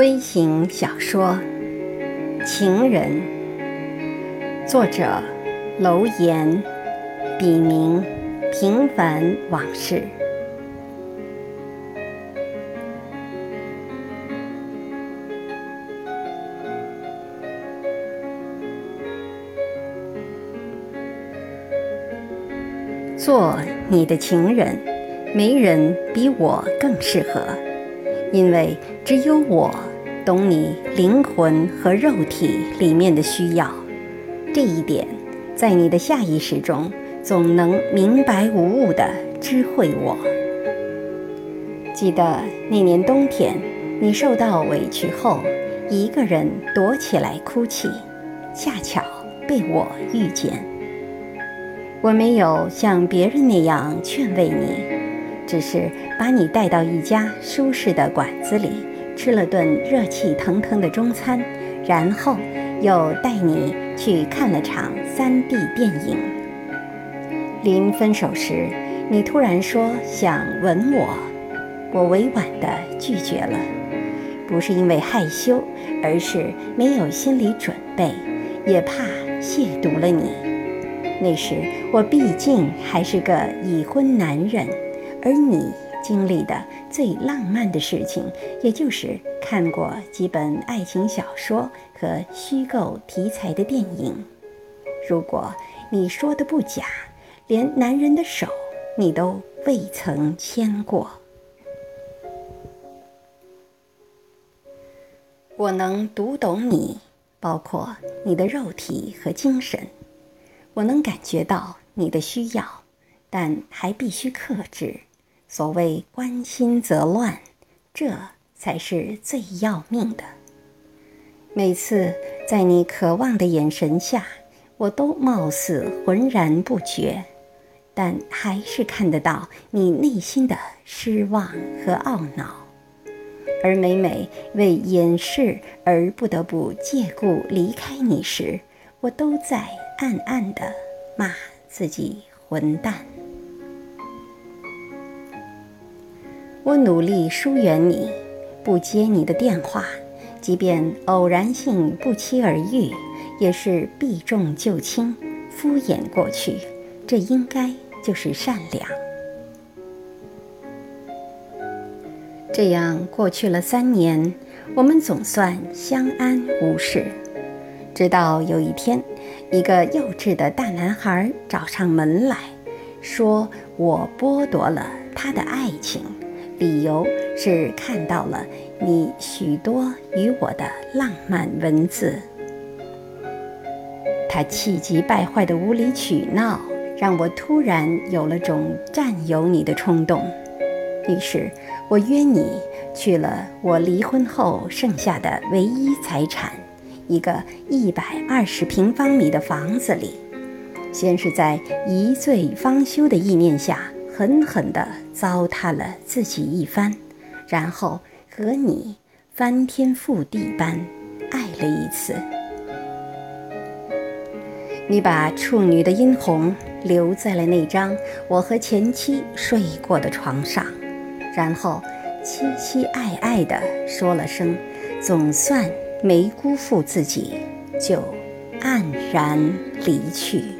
微型小说《情人》，作者楼岩，笔名平凡往事。做你的情人，没人比我更适合，因为只有我懂你灵魂和肉体里面的需要。这一点，在你的下意识中总能明白无误地知会我。记得那年冬天，你受到委屈后，一个人躲起来哭泣，恰巧被我遇见。我没有像别人那样劝慰你，只是把你带到一家舒适的馆子里，吃了顿热气腾腾的中餐，然后又带你去看了场 3D 电影。临分手时，你突然说想吻我，我委婉地拒绝了，不是因为害羞，而是没有心理准备，也怕亵渎了你。那时我毕竟还是个已婚男人，而你经历的最浪漫的事情，也就是看过几本爱情小说和虚构题材的电影。如果你说的不假，连男人的手你都未曾牵过。我能读懂你，包括你的肉体和精神。我能感觉到你的需要，但还必须克制。所谓关心则乱，这才是最要命的。每次在你渴望的眼神下，我都貌似浑然不觉，但还是看得到你内心的失望和懊恼。而每每为掩饰而不得不借故离开你时，我都在。暗暗的骂自己混蛋。我努力疏远你，不接你的电话，即便偶然性不期而遇，也是避重就轻，敷衍过去。这应该就是善良。这样过去了三年，我们总算相安无事。直到有一天，一个幼稚的大男孩找上门来说：“我剥夺了他的爱情，理由是看到了你许多与我的浪漫文字。”他气急败坏的无理取闹，让我突然有了种占有你的冲动。于是，我约你去了我离婚后剩下的唯一财产。一个一百二十平方米的房子里，先是在一醉方休的意念下，狠狠地糟蹋了自己一番，然后和你翻天覆地般爱了一次。你把处女的殷红留在了那张我和前妻睡过的床上，然后凄凄爱爱地说了声：“总算。”没辜负自己，就黯然离去。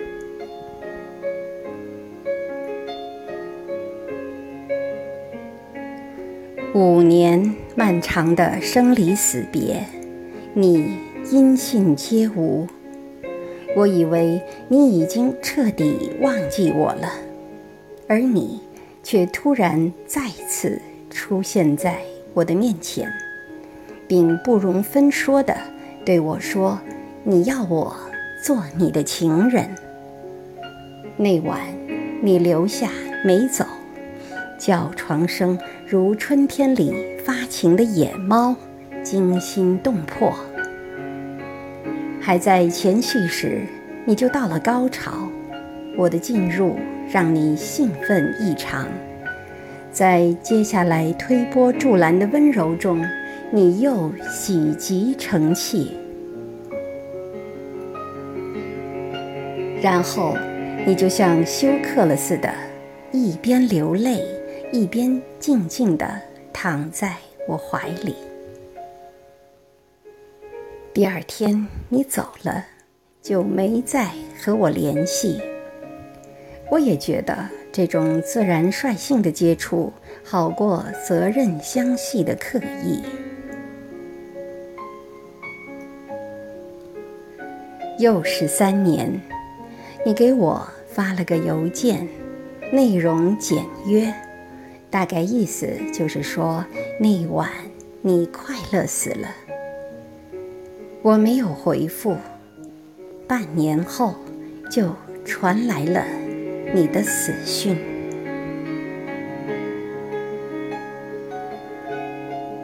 五年漫长的生离死别，你音信皆无。我以为你已经彻底忘记我了，而你却突然再次出现在我的面前。并不容分说地对我说：“你要我做你的情人。”那晚，你留下没走，叫床声如春天里发情的野猫，惊心动魄。还在前戏时，你就到了高潮，我的进入让你兴奋异常，在接下来推波助澜的温柔中。你又喜极成泣，然后你就像休克了似的，一边流泪，一边静静地躺在我怀里。第二天你走了，就没再和我联系。我也觉得这种自然率性的接触好过责任相系的刻意。又是三年，你给我发了个邮件，内容简约，大概意思就是说那晚你快乐死了。我没有回复，半年后就传来了你的死讯。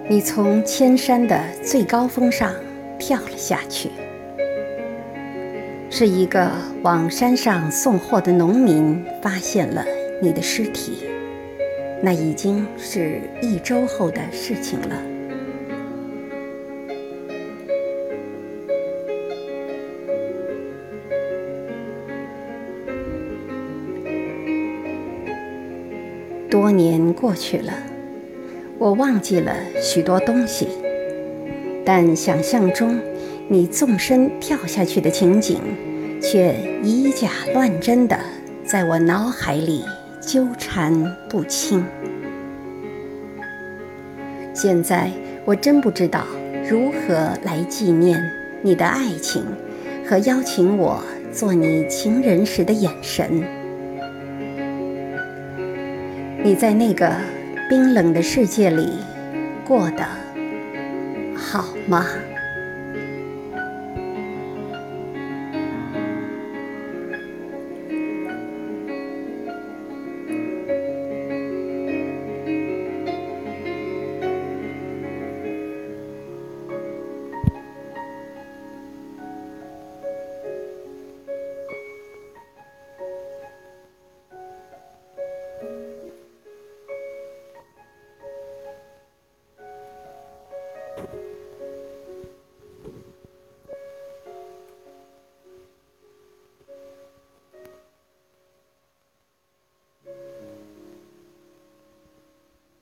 你从千山的最高峰上跳了下去。是一个往山上送货的农民发现了你的尸体，那已经是一周后的事情了。多年过去了，我忘记了许多东西，但想象中。你纵身跳下去的情景，却以假乱真的在我脑海里纠缠不清。现在我真不知道如何来纪念你的爱情和邀请我做你情人时的眼神。你在那个冰冷的世界里过得好吗